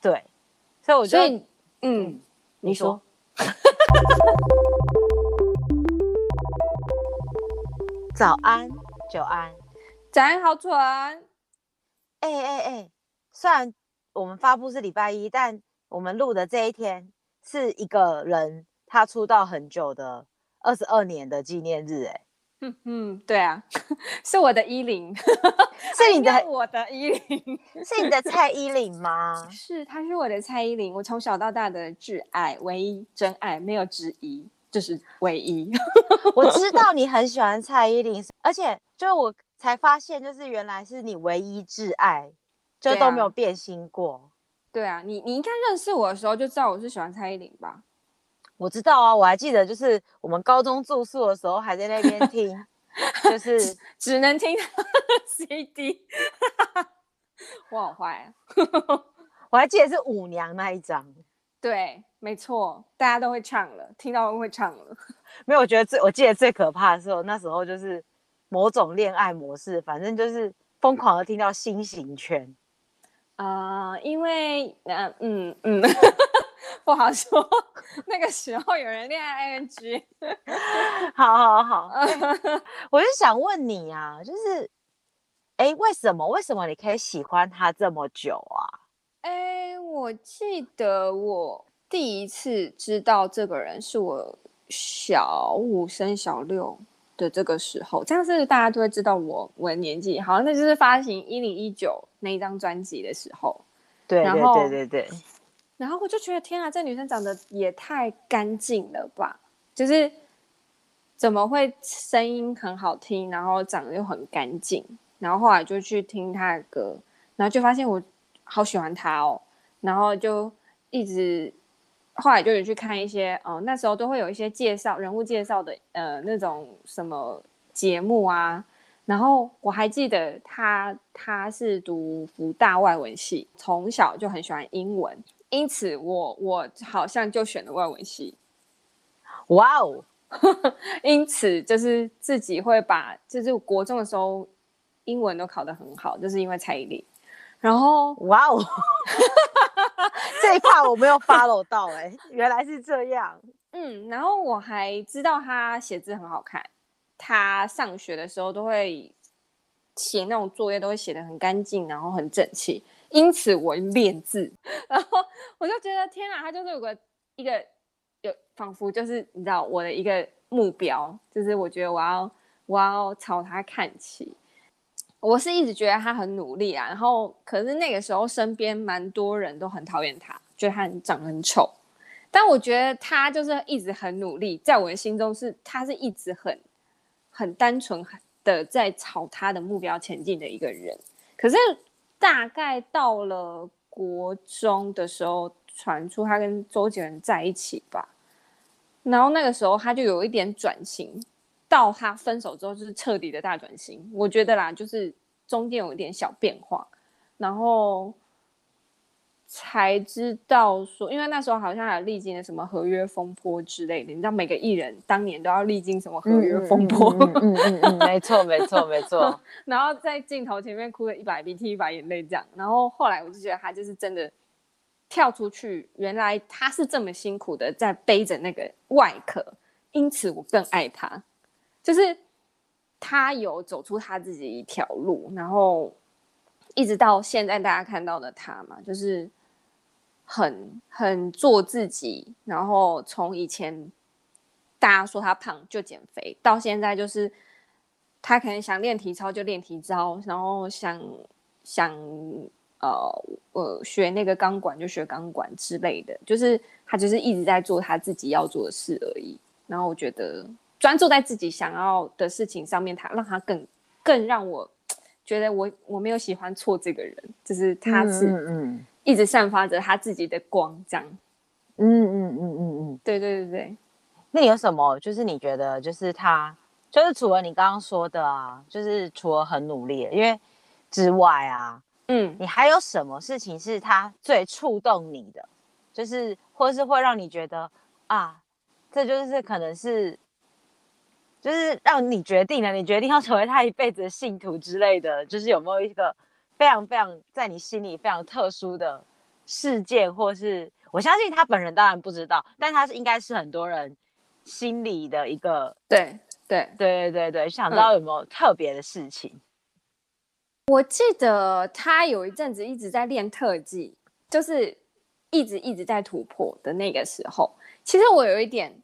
对，所以我觉得，嗯，嗯，你说，早安，久安，早安，好蠢，哎哎哎，虽然我们发布是礼拜一，但我们录的这一天是一个人他出道很久的二十二年的纪念日，哎。嗯 嗯，对啊，是我的依林，是你的我的依林，是你的蔡依林吗？是，她是我的蔡依林，我从小到大的挚爱，唯一真爱，没有之一，就是唯一。我知道你很喜欢蔡依林，而且就我才发现，就是原来是你唯一挚爱，就都没有变心过。对啊，你你应该认识我的时候就知道我是喜欢蔡依林吧？我知道啊，我还记得，就是我们高中住宿的时候，还在那边 听，就是只，只能听 CD，我好坏啊！我还记得是舞娘那一张，对，没错，大家都会唱了，听到都会唱了。没有，我觉得最我记得最可怕的时候，那时候就是某种恋爱模式，反正就是疯狂的听到新型圈啊、呃，因为嗯嗯嗯。嗯 不好说，那个时候有人恋爱 ing，好好好，我就想问你啊，就是，哎，为什么为什么你可以喜欢他这么久啊？哎，我记得我第一次知道这个人是我小五升小六的这个时候，这样是大家都会知道我我的年纪，好像那就是发行一零一九那一张专辑的时候，对对对对对。然后我就觉得天啊，这女生长得也太干净了吧！就是怎么会声音很好听，然后长得又很干净。然后后来就去听她的歌，然后就发现我好喜欢她哦。然后就一直后来就有去看一些，哦，那时候都会有一些介绍人物介绍的，呃，那种什么节目啊。然后我还记得她，她是读福大外文系，从小就很喜欢英文。因此我，我我好像就选了外文系，哇哦！因此，就是自己会把，就是国中的时候英文都考得很好，就是因为蔡依林。然后，哇哦！这一块我没有 follow 到，哎，原来是这样。嗯，然后我还知道他写字很好看，他上学的时候都会写那种作业，都会写的很干净，然后很整齐。因此我练字，然后我就觉得天啊，他就是有个一个有仿佛就是你知道我的一个目标，就是我觉得我要我要朝他看齐。我是一直觉得他很努力啊，然后可是那个时候身边蛮多人都很讨厌他，觉得他长得很丑。但我觉得他就是一直很努力，在我的心中是他是一直很很单纯的在朝他的目标前进的一个人。可是。大概到了国中的时候，传出他跟周杰伦在一起吧，然后那个时候他就有一点转型，到他分手之后就是彻底的大转型，我觉得啦，就是中间有一点小变化，然后。才知道说，因为那时候好像还历经了什么合约风波之类的，你知道每个艺人当年都要历经什么合约风波，嗯嗯嗯，没错没错没错，然后在镜头前面哭了一把鼻涕一把眼泪这样，然后后来我就觉得他就是真的跳出去，原来他是这么辛苦的在背着那个外壳，因此我更爱他，就是他有走出他自己一条路，然后一直到现在大家看到的他嘛，就是。很很做自己，然后从以前大家说他胖就减肥，到现在就是他可能想练体操就练体操，然后想想呃呃学那个钢管就学钢管之类的，就是他就是一直在做他自己要做的事而已。然后我觉得专注在自己想要的事情上面，他让他更更让我觉得我我没有喜欢错这个人，就是他是嗯。嗯一直散发着他自己的光，这样，嗯嗯嗯嗯嗯，对对对对。那有什么？就是你觉得，就是他，就是除了你刚刚说的啊，就是除了很努力，因为之外啊，嗯，你还有什么事情是他最触动你的？就是，或是会让你觉得啊，这就是可能是，就是让你决定了，你决定要成为他一辈子的信徒之类的，就是有没有一个？非常非常在你心里非常特殊的，事件，或是我相信他本人当然不知道，但他是应该是很多人心里的一个对对对对对对，想知道有没有特别的事情。嗯我记得他有一阵子一直在练特技，就是一直一直在突破的那个时候。其实我有一点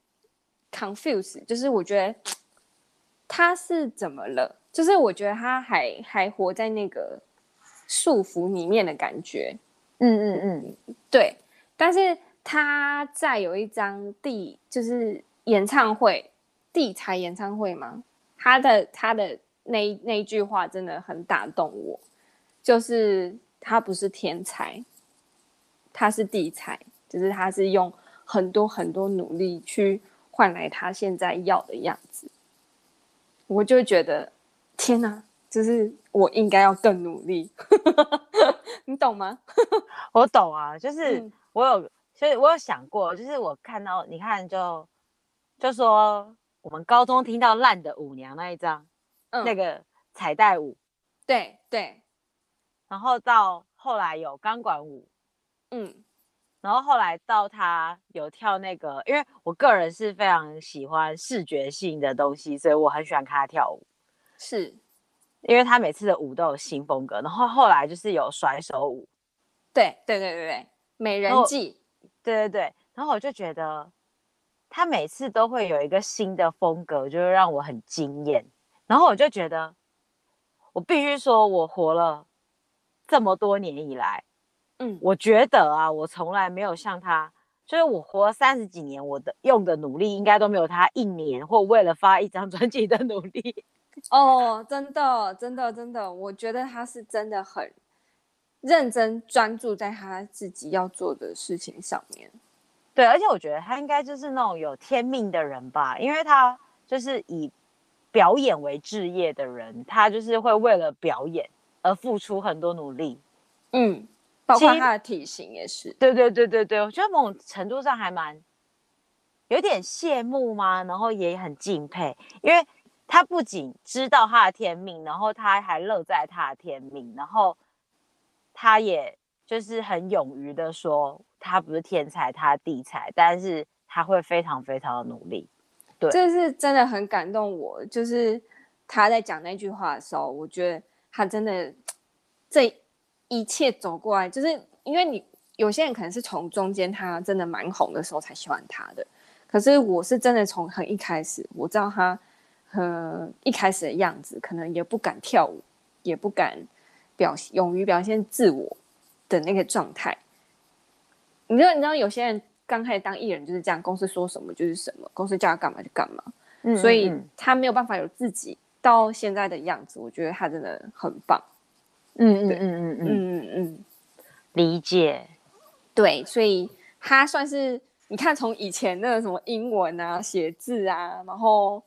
confuse，就是我觉得他是怎么了？就是我觉得他还还活在那个束缚里面的感觉。嗯嗯嗯，对。但是他在有一张地，就是演唱会，地才演唱会吗？他的他的。那那一句话真的很打动我，就是他不是天才，他是地才，就是他是用很多很多努力去换来他现在要的样子。我就觉得天哪，就是我应该要更努力，你懂吗？我懂啊，就是我有，所以我有想过，就是我看到你看就就说我们高中听到烂的舞娘那一张。嗯、那个彩带舞，对对，然后到后来有钢管舞，嗯，然后后来到他有跳那个，因为我个人是非常喜欢视觉性的东西，所以我很喜欢看他跳舞，是因为他每次的舞都有新风格。然后后来就是有甩手舞，对对对对对，美人计，对对对，然后我就觉得他每次都会有一个新的风格，就是让我很惊艳。然后我就觉得，我必须说，我活了这么多年以来，嗯，我觉得啊，我从来没有像他，就是我活了三十几年，我的用的努力应该都没有他一年或为了发一张专辑的努力。哦，真的，真的，真的，我觉得他是真的很认真专注在他自己要做的事情上面。对，而且我觉得他应该就是那种有天命的人吧，因为他就是以。表演为置业的人，他就是会为了表演而付出很多努力。嗯，包括他的体型也是。对对对对对，我觉得某种程度上还蛮有点羡慕吗？然后也很敬佩，因为他不仅知道他的天命，然后他还乐在他的天命，然后他也就是很勇于的说，他不是天才，他地才，但是他会非常非常的努力。对，这是真的很感动我，就是他在讲那句话的时候，我觉得他真的这一切走过来，就是因为你有些人可能是从中间他真的蛮红的时候才喜欢他的，可是我是真的从很一开始，我知道他很一开始的样子，可能也不敢跳舞，也不敢表现，勇于表现自我的那个状态。你知道，你知道有些人。刚开始当艺人就是这样，公司说什么就是什么，公司叫他干嘛就干嘛，嗯嗯嗯，所以他没有办法有自己到现在的样子。我觉得他真的很棒。嗯嗯嗯嗯嗯嗯嗯，理解。对，所以他算是你看，从以前的什么英文啊、写字啊，然后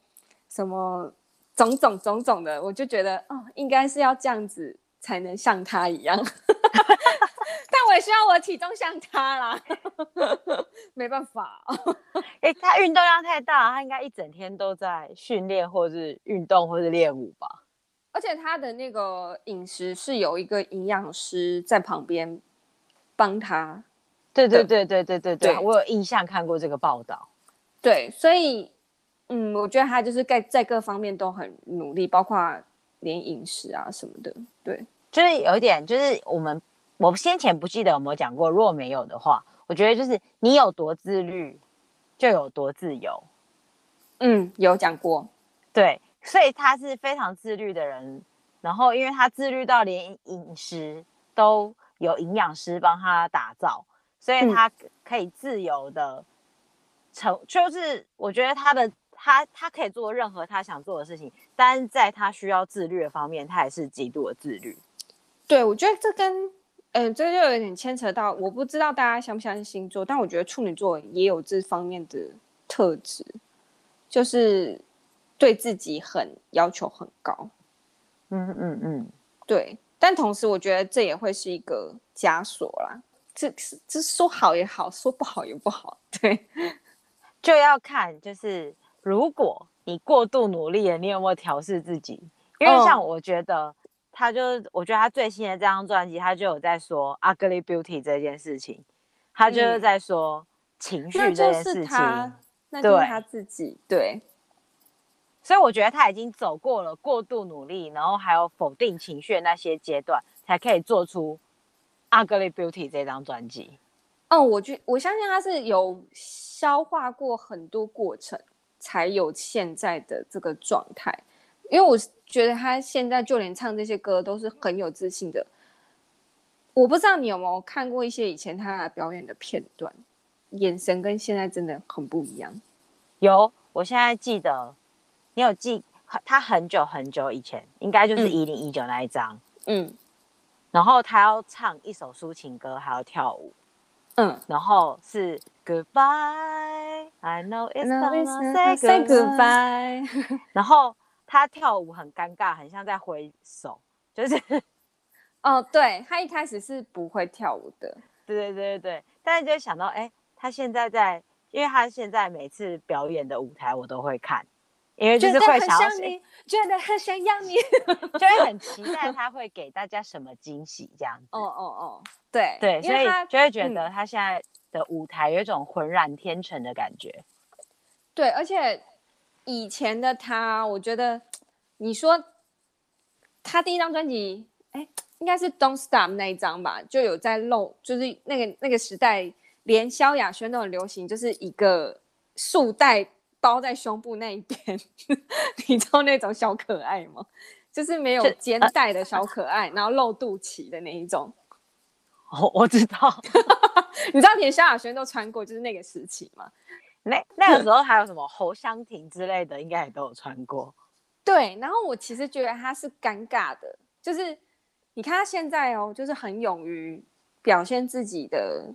什么种种种种的，我就觉得哦，应该是要这样子才能像他一样。但我也希望我体重像他啦，没办法。哎、欸，他运动量太大，他应该一整天都在训练，或是运动，或是练舞吧。而且他的那个饮食是有一个营养师在旁边帮他。对对对对对对对，我有印象看过这个报道。对，所以嗯，我觉得他就是在在各方面都很努力，包括连饮食啊什么的。对，就是有一点，就是我们。我先前不记得有没有讲过，如果没有的话，我觉得就是你有多自律，就有多自由。嗯，有讲过，对，所以他是非常自律的人。然后，因为他自律到连饮食都有营养师帮他打造，所以他可以自由的成，嗯、就是我觉得他的他他可以做任何他想做的事情，但在他需要自律的方面，他也是极度的自律。对，我觉得这跟。嗯，这就有点牵扯到，我不知道大家相不相信星座，但我觉得处女座也有这方面的特质，就是对自己很要求很高。嗯嗯嗯，对。但同时，我觉得这也会是一个枷锁啦。这这说好也好，说不好也不好。对，就要看，就是如果你过度努力了，你有没有调试自己？因为像我觉得。他就是我觉得他最新的这张专辑，他就有在说 ugly beauty 这件事情，他就是在说情绪这件事情，嗯、那就是他自己对。所以我觉得他已经走过了过度努力，然后还有否定情绪的那些阶段，才可以做出《Ugly Beauty》这张专辑。嗯，我觉我相信他是有消化过很多过程，才有现在的这个状态。因为我觉得他现在就连唱这些歌都是很有自信的。我不知道你有没有看过一些以前他表演的片段，眼神跟现在真的很不一样。有，我现在记得。你有记他很久很久以前，应该就是一零一九那一张，嗯，然后他要唱一首抒情歌，还要跳舞，嗯，然后是 Goodbye，I know it's time to say goodbye，然后他跳舞很尴尬，很像在挥手，就是，哦，对，他一开始是不会跳舞的，对对对对对，但是就想到，哎，他现在在，因为他现在每次表演的舞台我都会看。因为就是会想要你，觉得很想要你，就会很期待他会给大家什么惊喜这样子。哦哦哦，对对，所以就会觉得他现在的舞台有一种浑然天成的感觉。嗯、对，而且以前的他，我觉得你说他第一张专辑，哎，应该是《Don't Stop》那一张吧，就有在露，就是那个那个时代，连萧亚轩都很流行，就是一个束带。包在胸部那一边，你知道那种小可爱吗？就是没有肩带的小可爱，然后露肚脐的那一种。哦，我知道，你知道连萧亚轩都穿过，就是那个时期吗？那那个时候还有什么侯湘婷之类的，应该也都有穿过。对，然后我其实觉得他是尴尬的，就是你看他现在哦，就是很勇于表现自己的，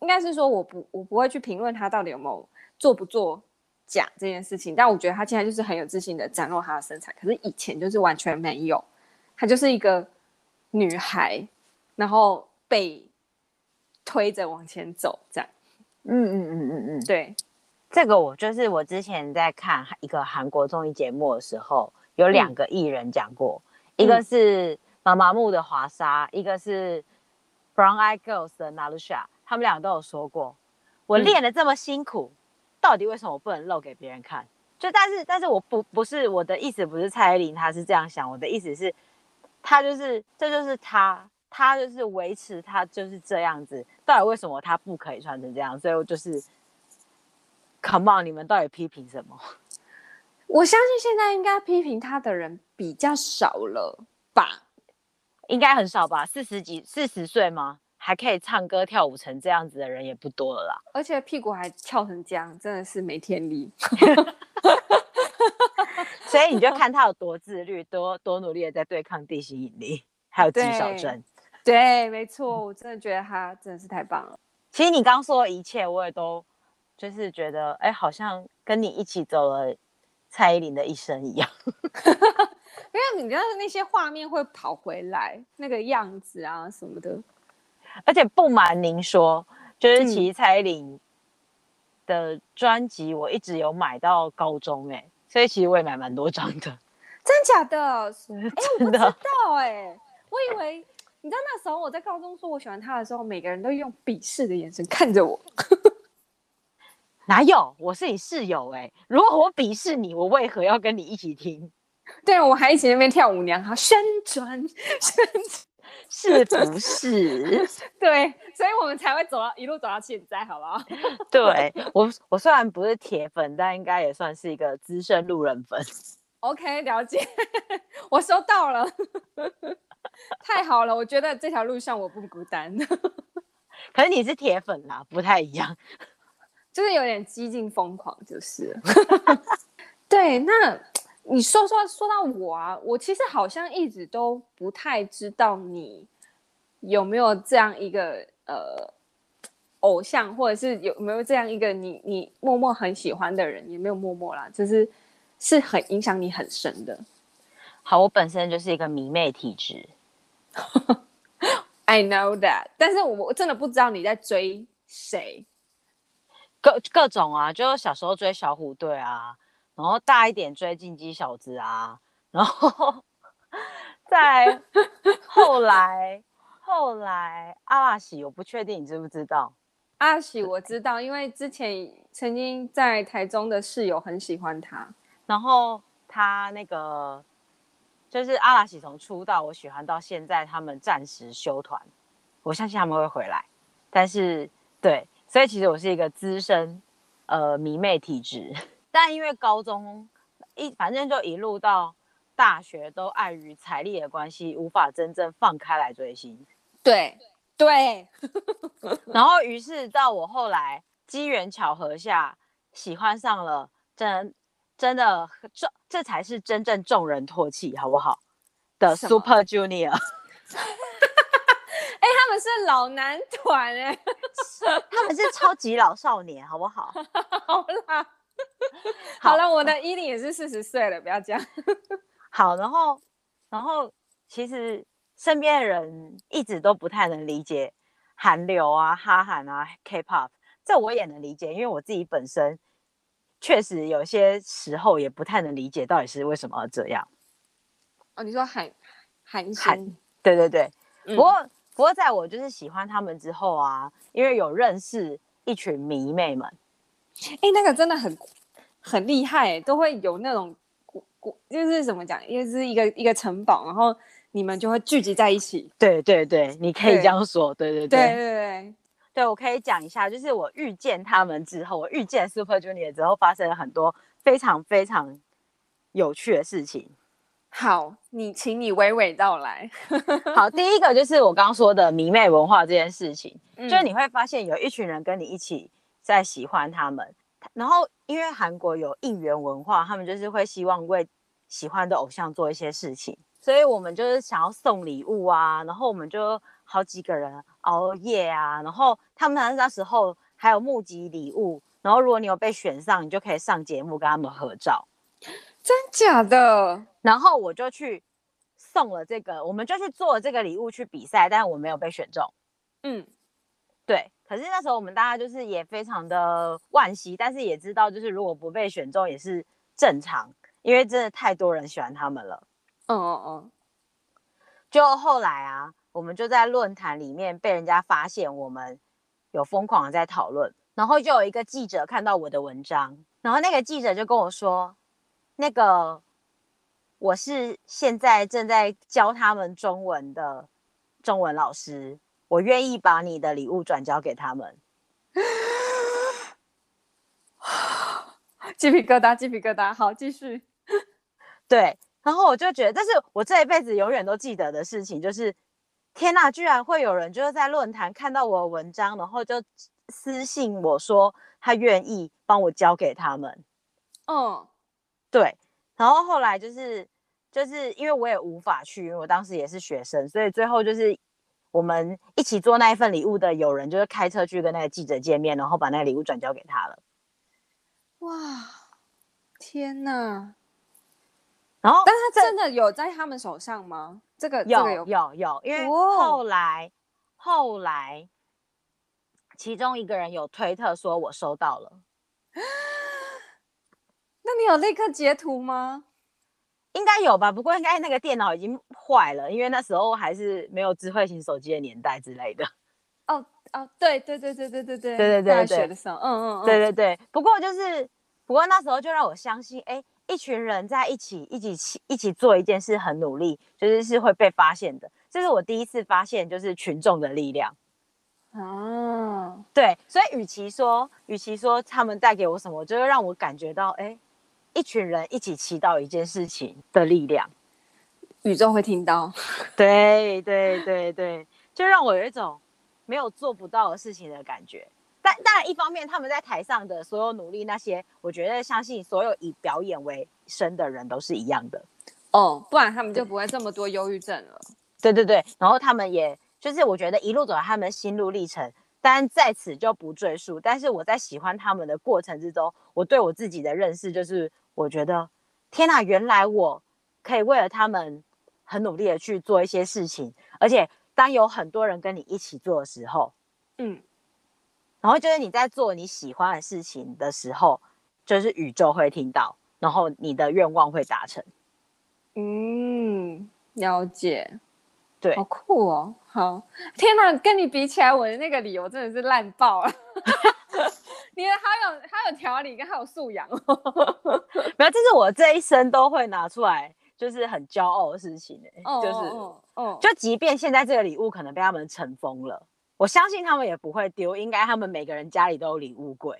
应该是说我不我不会去评论他到底有没有做不做。讲这件事情，但我觉得他现在就是很有自信的展露他的身材，可是以前就是完全没有，她就是一个女孩，然后被推着往前走这样。嗯嗯嗯嗯嗯，对，这个我就是我之前在看一个韩国综艺节目的时候，有两个艺人讲过，嗯、一个是妈妈木的华莎，一个是 Brown Eyed Girls 的 Nalusha，他们两个都有说过，我练的这么辛苦。嗯到底为什么我不能露给别人看？就但是但是我不不是我的意思，不是蔡依林她是这样想，我的意思是，她就是这就是她，她就是维持她就是这样子。到底为什么她不可以穿成这样？所以我就是，Come on，你们到底批评什么？我相信现在应该批评她的人比较少了吧？应该很少吧？四十几四十岁吗？还可以唱歌跳舞成这样子的人也不多了啦，而且屁股还翘成这样，真的是没天理。所以你就看他有多自律，多多努力的在对抗地心引力，还有肌少症。对，没错，我真的觉得他真的是太棒了。其实你刚说的一切，我也都就是觉得，哎，好像跟你一起走了蔡依林的一生一样。因为你知道那些画面会跑回来，那个样子啊什么的。而且不瞒您说，就是其实蔡依林的专辑我一直有买到高中哎、欸，所以其实我也买蛮多张的。真假的？哎，我不知道哎，我以为你知道那时候我在高中说我喜欢他的时候，每个人都用鄙视的眼神看着我。哪有？我是你室友哎，如果我鄙视你，我为何要跟你一起听？对，我还一起那边跳舞娘，好，旋转旋转。是不是？对，所以我们才会走到一路走到现在，好不好？对我，我虽然不是铁粉，但应该也算是一个资深路人粉。OK，了解，我收到了，太好了，我觉得这条路上我不孤单。可是你是铁粉啦，不太一样，就是有点激进疯狂，就是。对，那。你说说说到我啊，我其实好像一直都不太知道你有没有这样一个呃偶像，或者是有没有这样一个你你默默很喜欢的人，也没有默默啦，就是是很影响你很深的。好，我本身就是一个迷妹体质，I know that，但是我我真的不知道你在追谁，各各种啊，就小时候追小虎队啊。然后大一点追进击小子啊，然后在后来，后来阿拉西，我不确定你知不知道？阿拉西我知道，因为之前曾经在台中的室友很喜欢他，然后他那个就是阿拉喜从出道我喜欢到现在，他们暂时休团，我相信他们会回来，但是对，所以其实我是一个资深呃迷妹体质，但因为高中一反正就一路到。大学都碍于财力的关系，无法真正放开来追星。对对，然后于是到我后来机缘巧合下，喜欢上了真真的这这才是真正众人唾弃，好不好？的 Super Junior。哎、欸，他们是老男团哎，他们是超级老少年，好不好？好啦，好了，我的伊琳也是四十岁了，不要这样。好，然后，然后，其实身边的人一直都不太能理解韩流啊、哈韩啊、K-pop，这我也能理解，因为我自己本身确实有些时候也不太能理解到底是为什么要这样。哦，你说韩韩韩？对对对。嗯、不过，不过在我就是喜欢他们之后啊，因为有认识一群迷妹们，哎，那个真的很很厉害，都会有那种。就是怎么讲，因为是一个一个城堡，然后你们就会聚集在一起。对对对，你可以这样说。对对对对对对，对我可以讲一下，就是我遇见他们之后，我遇见 Super Junior 之后，发生了很多非常非常有趣的事情。好，你请你娓娓道来。好，第一个就是我刚刚说的迷妹文化这件事情，嗯、就是你会发现有一群人跟你一起在喜欢他们，然后因为韩国有应援文化，他们就是会希望为喜欢的偶像做一些事情，所以我们就是想要送礼物啊，然后我们就好几个人熬夜啊，然后他们那时候还有募集礼物，然后如果你有被选上，你就可以上节目跟他们合照。真假的？然后我就去送了这个，我们就去做了这个礼物去比赛，但是我没有被选中。嗯，对。可是那时候我们大家就是也非常的惋惜，但是也知道就是如果不被选中也是正常。因为真的太多人喜欢他们了，嗯嗯嗯，就后来啊，我们就在论坛里面被人家发现，我们有疯狂的在讨论，然后就有一个记者看到我的文章，然后那个记者就跟我说，那个我是现在正在教他们中文的中文老师，我愿意把你的礼物转交给他们。鸡皮疙瘩，鸡皮疙瘩，好，继续。对，然后我就觉得，这是我这一辈子永远都记得的事情，就是天哪，居然会有人就是在论坛看到我的文章，然后就私信我说他愿意帮我交给他们。嗯，对，然后后来就是就是因为我也无法去，因为我当时也是学生，所以最后就是我们一起做那一份礼物的友人，就是开车去跟那个记者见面，然后把那个礼物转交给他了。哇，天哪！然后，但是他真的有在他们手上吗？这个有这个有有有，因为后来、哦、后来，其中一个人有推特说我收到了。那你有立刻截图吗？应该有吧，不过应该那个电脑已经坏了，因为那时候还是没有智慧型手机的年代之类的。哦哦，对对对对对对对对对对，大学的时候，嗯嗯嗯，对对对。不过就是，不过那时候就让我相信，哎。一群人在一起，一起一起做一件事，很努力，就是是会被发现的。这是我第一次发现，就是群众的力量。哦，对，所以与其说，与其说他们带给我什么，就会让我感觉到，哎，一群人一起祈祷一件事情的力量，宇宙会听到。对对对对，就让我有一种没有做不到的事情的感觉。但当然，一方面他们在台上的所有努力，那些我觉得相信所有以表演为生的人都是一样的哦，不然他们就不会这么多忧郁症了。对对对，然后他们也就是我觉得一路走来他们心路历程，但在此就不赘述。但是我在喜欢他们的过程之中，我对我自己的认识就是，我觉得天哪，原来我可以为了他们很努力的去做一些事情，而且当有很多人跟你一起做的时候，嗯。然后就是你在做你喜欢的事情的时候，就是宇宙会听到，然后你的愿望会达成。嗯，了解，对，好酷哦！好，天哪，跟你比起来，我的那个理由真的是烂爆了。你的好有好有条理，跟好有素养哦。没有，这是我这一生都会拿出来，就是很骄傲的事情哎、欸。哦，就是，哦，哦，就即便现在这个礼物可能被他们尘封了，我相信他们也不会丢，应该他们每个人家里都有礼物柜。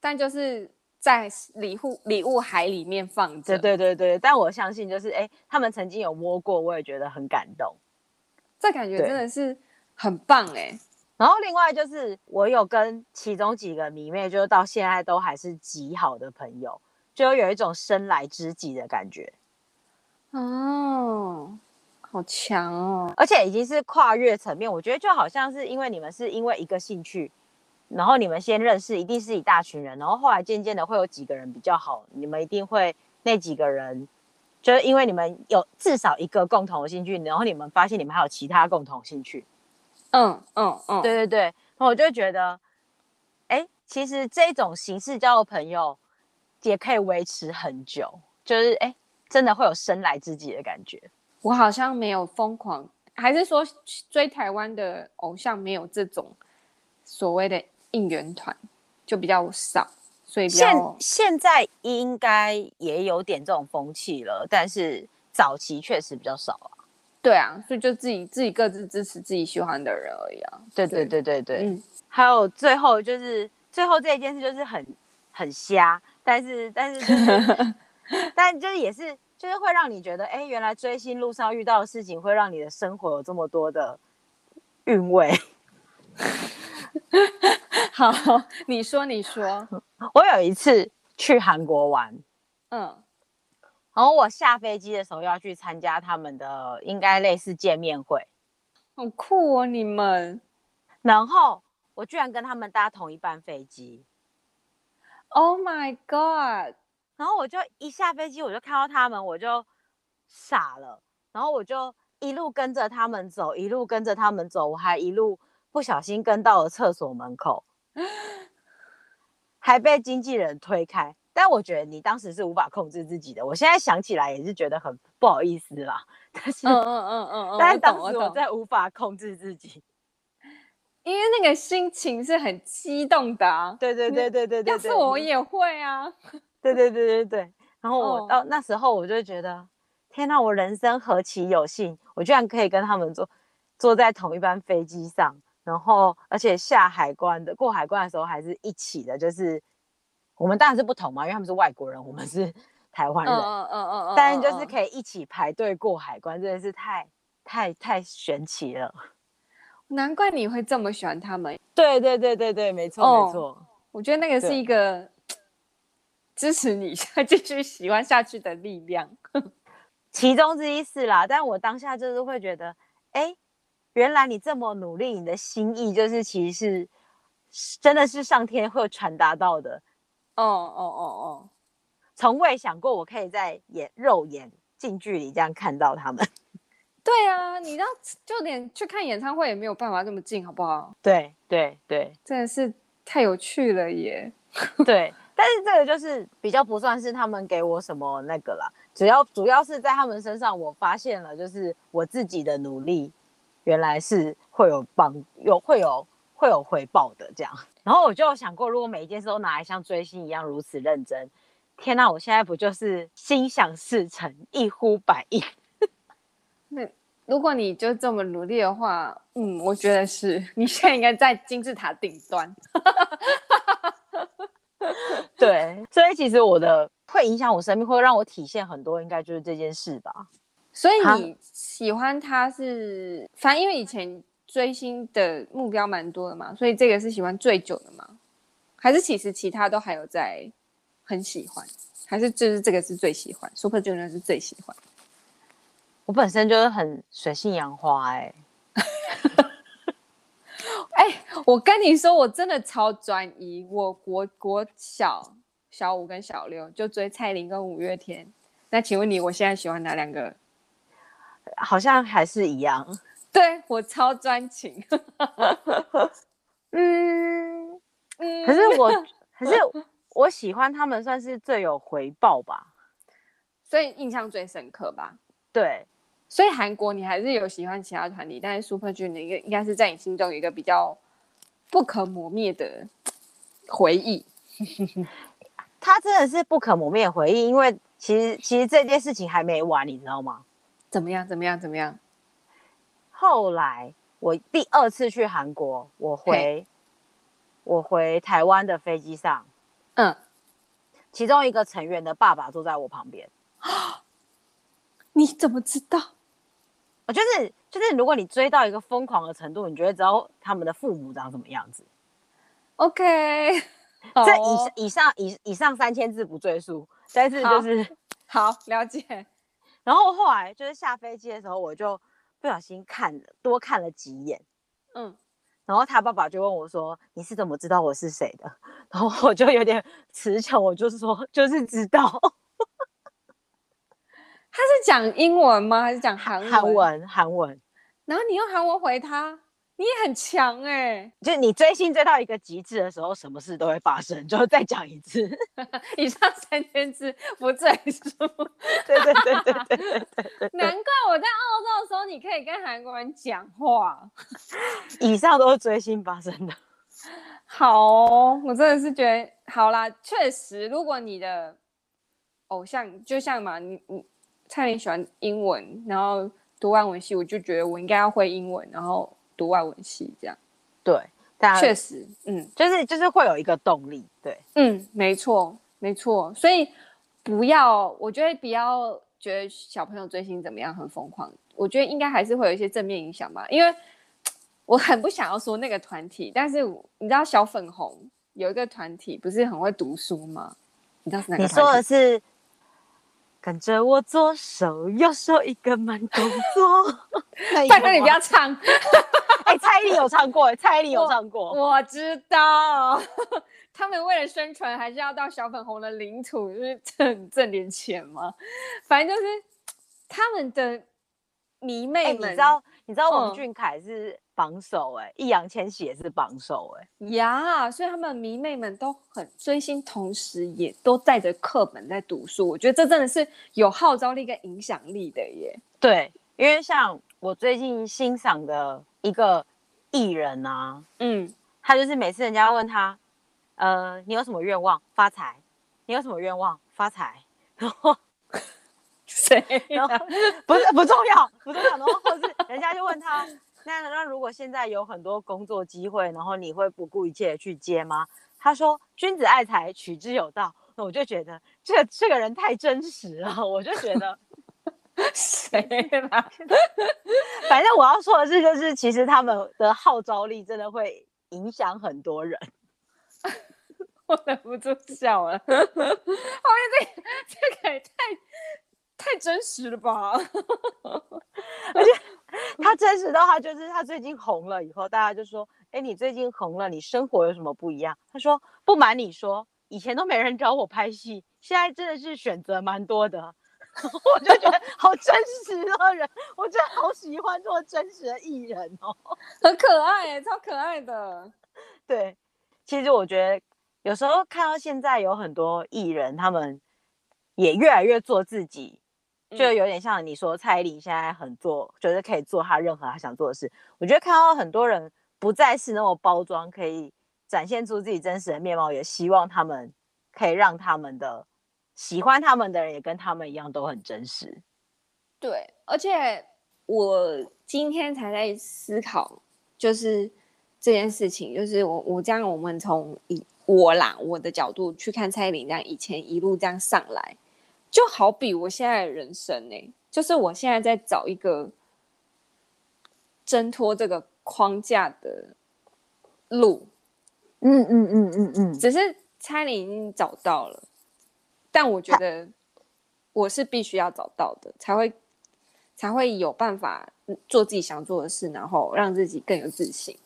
但就是在礼物礼物海里面放着。对对对对，但我相信就是哎，他们曾经有摸过，我也觉得很感动。这感觉真的是很棒哎。然后另外就是我有跟其中几个迷妹，就是到现在都还是极好的朋友，就有一种生来知己的感觉。哦，好强哦！而且已经是跨越层面，我觉得就好像是因为你们是因为一个兴趣。然后你们先认识，一定是一大群人，然后后来渐渐的会有几个人比较好，你们一定会那几个人，就是因为你们有至少一个共同的兴趣，然后你们发现你们还有其他共同兴趣，嗯嗯嗯，对对对，然后我就觉得，哎，其实这种形式交的朋友也可以维持很久，就是哎，真的会有生来知己的感觉。我好像没有疯狂，还是说追台湾的偶像没有这种所谓的。应援团就比较少，所以现现在应该也有点这种风气了，但是早期确实比较少啊。对啊，所以就自己自己各自支持自己喜欢的人而已啊。对对对对对，嗯。还有最后就是最后这一件事就是很很瞎，但是但是就是 但就是也是就是会让你觉得，哎，原来追星路上遇到的事情会让你的生活有这么多的韵味。好，你说你说，我有一次去韩国玩，嗯，然后我下飞机的时候要去参加他们的应该类似见面会，好酷哦你们，然后我居然跟他们搭同一班飞机，Oh my God！然后我就一下飞机我就看到他们，我就傻了，然后我就一路跟着他们走，一路跟着他们走，我还一路。不小心跟到了厕所门口，还被经纪人推开。但我觉得你当时是无法控制自己的。我现在想起来也是觉得很不好意思啦。但是，嗯嗯嗯嗯，但是当时我在无法控制自己，因为那个心情是很激动的啊。对对对对对对，要是我也会啊。对对对对对。然后我到那时候我就觉得，天哪，我人生何其有幸，我居然可以跟他们坐坐在同一班飞机上。然后，而且下海关的过海关的时候还是一起的，就是我们当然是不同嘛，因为他们是外国人，我们是台湾人，嗯嗯嗯嗯，但是就是可以一起排队过海关，真的是太太太神奇了。难怪你会这么喜欢他们。对对对对对，没错、哦、没错。我觉得那个是一个 支持你 再继续喜欢下去的力量，其中之一是啦。但我当下就是会觉得，哎。原来你这么努力，你的心意就是其实是真的是上天会传达到的。哦哦哦哦，从未想过我可以在眼肉眼近距离这样看到他们。对啊，你知道就连去看演唱会也没有办法这么近，好不好？对对对，真的是太有趣了耶。对，但是这个就是比较不算是他们给我什么那个啦，主要主要是在他们身上我发现了，就是我自己的努力。原来是会有帮有会有会有回报的这样，然后我就有想过，如果每一件事都拿来像追星一样如此认真，天哪！我现在不就是心想事成，一呼百应？那如果你就这么努力的话，嗯，我觉得是你现在应该在金字塔顶端。对，所以其实我的会影响我生命，会让我体现很多，应该就是这件事吧。所以你喜欢他是，反正因为以前追星的目标蛮多的嘛，所以这个是喜欢最久的吗？还是其实其他都还有在很喜欢？还是就是这个是最喜欢？Super Junior 是最喜欢？我本身就是很水性杨花哎、欸，哎、欸，我跟你说，我真的超专一，我国国小小五跟小六就追蔡琳跟五月天。那请问你，我现在喜欢哪两个？好像还是一样，对，我超专情。嗯 嗯，可是我可是我喜欢他们，算是最有回报吧，所以印象最深刻吧。对，所以韩国你还是有喜欢其他团体，但是 Super Junior 应该应该是在你心中有一个比较不可磨灭的回忆。他真的是不可磨灭的回忆，因为其实其实这件事情还没完，你知道吗？怎么样？怎么样？怎么样？后来我第二次去韩国，我回我回台湾的飞机上，嗯，其中一个成员的爸爸坐在我旁边。你怎么知道？我就是就是，如果你追到一个疯狂的程度，你就会知道他们的父母长什么样子。OK，这以以上以以上三千字不赘述，但是就是好，好了解。然后后来就是下飞机的时候，我就不小心看了多看了几眼，嗯，然后他爸爸就问我说：“你是怎么知道我是谁的？” 然后我就有点词穷，我就是说就是知道。他是讲英文吗？还是讲韩韩文？韩文。然后你用韩文回他，你也很强哎、欸！就是你追星追到一个极致的时候，什么事都会发生。就再讲一次，以上三千字不赘述。对对对对对对对。难怪我在澳洲的时候，你可以跟韩国人讲话。以上都是追星发生的。好、哦，我真的是觉得好啦。确实，如果你的偶像就像嘛，你你。蔡琳喜欢英文，然后读外文系，我就觉得我应该要会英文，然后读外文系这样。对，但确实，嗯，就是就是会有一个动力。对，嗯，没错，没错。所以不要，我觉得不要觉得小朋友追星怎么样很疯狂。我觉得应该还是会有一些正面影响吧。因为我很不想要说那个团体，但是你知道小粉红有一个团体不是很会读书吗？你知道是哪个？你说的是？跟着我左手右手一个慢动作。拜托你不要唱。蔡依林有唱过，蔡依林有唱过。我，我知道，他们为了宣传，还是要到小粉红的领土，就是挣挣点钱嘛。反正就是他们的迷妹们，欸、你知道，你知道王俊凯是。榜首哎、欸，易烊千玺也是榜首哎、欸，呀，所以他们迷妹们都很追星，同时也都带着课本在读书。我觉得这真的是有号召力跟影响力的耶。对，因为像我最近欣赏的一个艺人啊，嗯，他就是每次人家问他，呃，你有什么愿望？发财？你有什么愿望？发财？然 后谁、啊？然后不是不重要，不重要。然后或是人家就问他。那那如果现在有很多工作机会，然后你会不顾一切的去接吗？他说：“君子爱财，取之有道。”那我就觉得这这个人太真实了，我就觉得 谁啦？反正我要说的是，就是其实他们的号召力真的会影响很多人。我忍不住笑了，后面这这个也太太真实了吧？而且。他真实的话就是他最近红了以后，大家就说：“哎，你最近红了，你生活有什么不一样？”他说：“不瞒你说，以前都没人找我拍戏，现在真的是选择蛮多的。” 我就觉得好真实的人，我真的好喜欢这么真实的艺人哦，很可爱，超可爱的。对，其实我觉得有时候看到现在有很多艺人，他们也越来越做自己。就有点像你说蔡依林现在很做，觉得可以做他任何他想做的事。我觉得看到很多人不再是那么包装，可以展现出自己真实的面貌，也希望他们可以让他们的喜欢他们的人也跟他们一样都很真实。对，而且我今天才在思考，就是这件事情，就是我我这样，我们从以我啦我的角度去看蔡依林这样以前一路这样上来。就好比我现在的人生呢、欸，就是我现在在找一个挣脱这个框架的路，嗯嗯嗯嗯嗯，只是蔡依林已经找到了，但我觉得我是必须要找到的，才会才会有办法做自己想做的事，然后让自己更有自信。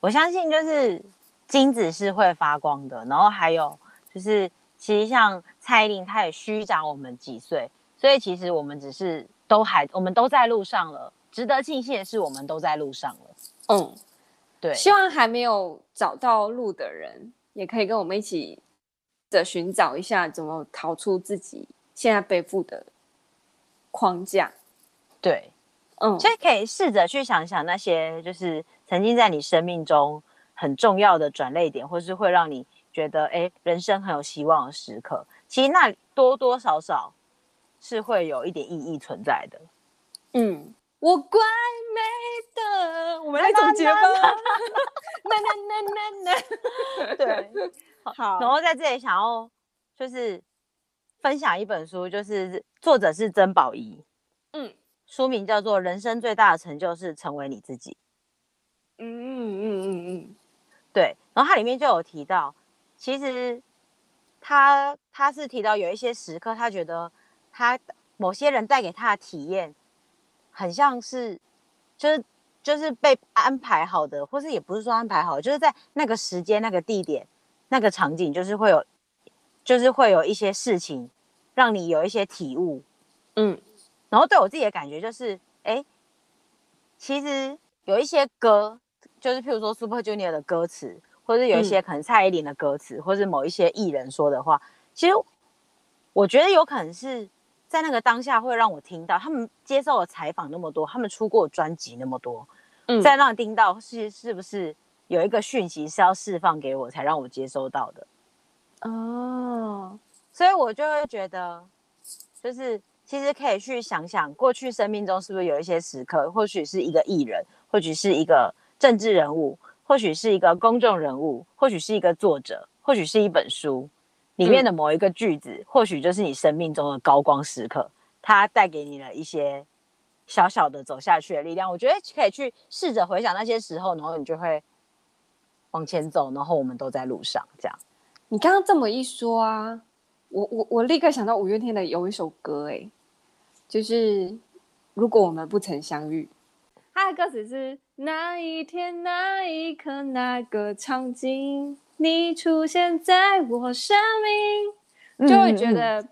我相信就是金子是会发光的，然后还有就是。其实像蔡依林，她也虚长我们几岁，所以其实我们只是都还，我们都在路上了。值得庆幸的是，我们都在路上了。嗯，对。希望还没有找到路的人，也可以跟我们一起的寻找一下，怎么逃出自己现在背负的框架。对，嗯，所以可以试着去想想那些就是曾经在你生命中很重要的转捩点，或是会让你觉得哎人生很有希望的时刻。其实那多多少少是会有一点意义存在的。嗯，我怪美的，我们来总结吧。对，好。然后在这里想要就是分享一本书，就是作者是曾宝仪。嗯。书名叫做《人生最大的成就是成为你自己》。嗯嗯嗯嗯嗯，对。然后它里面就有提到，其实他他是提到有一些时刻，他觉得他某些人带给他的体验，很像是就是就是被安排好的，或是也不是说安排好，就是在那个时间、那个地点、那个场景，就是会有就是会有一些事情让你有一些体悟。嗯。然后对我自己的感觉就是，哎，其实有一些歌，就是譬如说 Super Junior 的歌词，或者有一些可能蔡依林的歌词，嗯、或是某一些艺人说的话，其实我觉得有可能是在那个当下会让我听到，他们接受了采访那么多，他们出过专辑那么多，嗯，在让听到是是不是有一个讯息是要释放给我，才让我接收到的，哦，所以我就会觉得，就是。其实可以去想想，过去生命中是不是有一些时刻，或许是一个艺人，或许是一个政治人物，或许是一个公众人物，或许是一个作者，或许是一本书里面的某一个句子，嗯、或许就是你生命中的高光时刻，它带给你了一些小小的走下去的力量。我觉得可以去试着回想那些时候，然后你就会往前走，然后我们都在路上。这样，你刚刚这么一说啊。我我我立刻想到五月天的有一首歌，哎，就是如果我们不曾相遇，它的歌词是那一天那一刻那个场景，你出现在我生命，就会觉得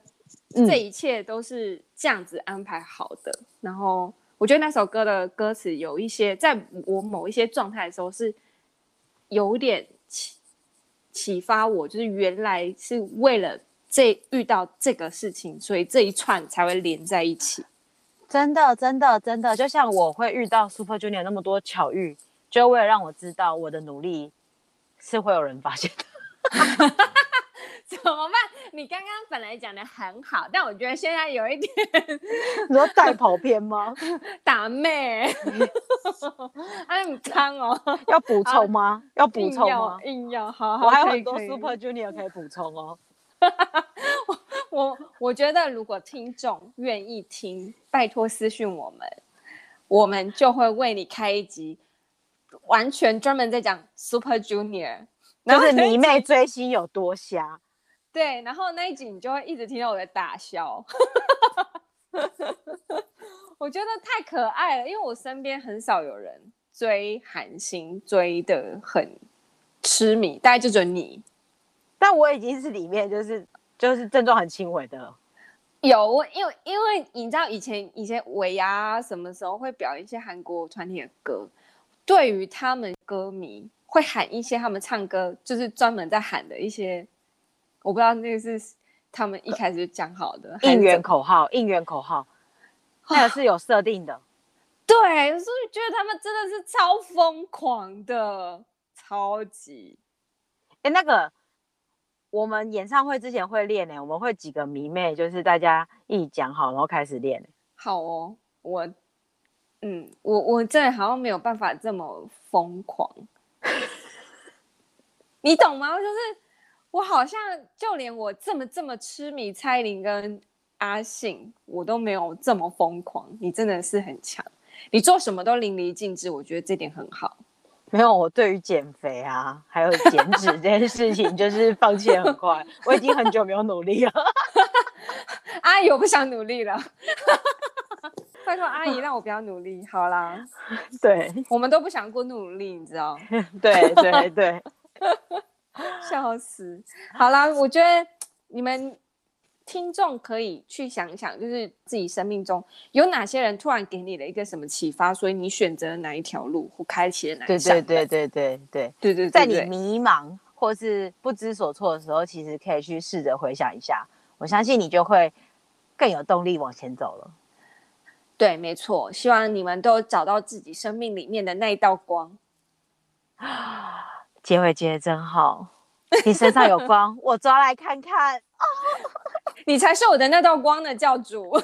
这一切都是这样子安排好的。然后我觉得那首歌的歌词有一些，在我某一些状态的时候是有点启启发我，就是原来是为了。这遇到这个事情，所以这一串才会连在一起。真的，真的，真的，就像我会遇到 Super Junior 那么多巧遇，就为了让我知道我的努力是会有人发现的。怎么办？你刚刚本来讲的很好，但我觉得现在有一点，你说带跑偏吗？打妹，哎，你看哦，要补充吗？要补充吗？硬要，好好，我还有很多 Super Junior 可以补充哦。我我我觉得，如果听众愿意听，拜托私讯我们，我们就会为你开一集，完全专门在讲 Super Junior，就是迷妹追星有多瞎。对，然后那一集你就会一直听到我在大笑。我觉得太可爱了，因为我身边很少有人追韩星追的很痴迷，大概就只有你。但我已经是里面就是就是症状很轻微的了。有，因为因为你知道以前以前尾牙什么时候会表演一些韩国团体的歌，对于他们歌迷会喊一些他们唱歌就是专门在喊的一些，我不知道那个是他们一开始就讲好的应援口号，应援口号，那个是有设定的。对，所以觉得他们真的是超疯狂的，超级。哎，那个。我们演唱会之前会练呢，我们会几个迷妹，就是大家一讲好，然后开始练。好哦，我，嗯，我我这好像没有办法这么疯狂，你懂吗？就是我好像就连我这么这么痴迷蔡依林跟阿信，我都没有这么疯狂。你真的是很强，你做什么都淋漓尽致，我觉得这点很好。没有，我对于减肥啊，还有减脂这件事情，就是放弃很快。我已经很久没有努力了。阿姨，我不想努力了。拜托阿姨，让我不要努力，好啦。对，我们都不想过努力，你知道？对 对对，笑死。好啦，我觉得你们。听众可以去想一想，就是自己生命中有哪些人突然给你了一个什么启发，所以你选择了哪一条路或开启了哪。对对对对对对对对，在你迷茫或是不知所措的时候，其实可以去试着回想一下，我相信你就会更有动力往前走了。对，没错。希望你们都找到自己生命里面的那一道光。结尾结得真好，你身上有光，我抓来看看。你才是我的那道光的，教主。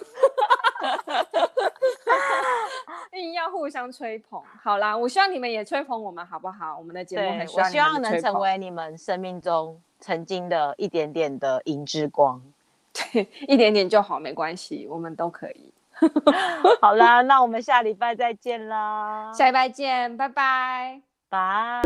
硬要互相吹捧，好啦，我希望你们也吹捧我们，好不好？我们的节目很需要。我希望能成为你们生命中曾经的一点点的银之光，对，一点点就好，没关系，我们都可以。好啦，那我们下礼拜再见啦，下礼拜见，拜拜，拜。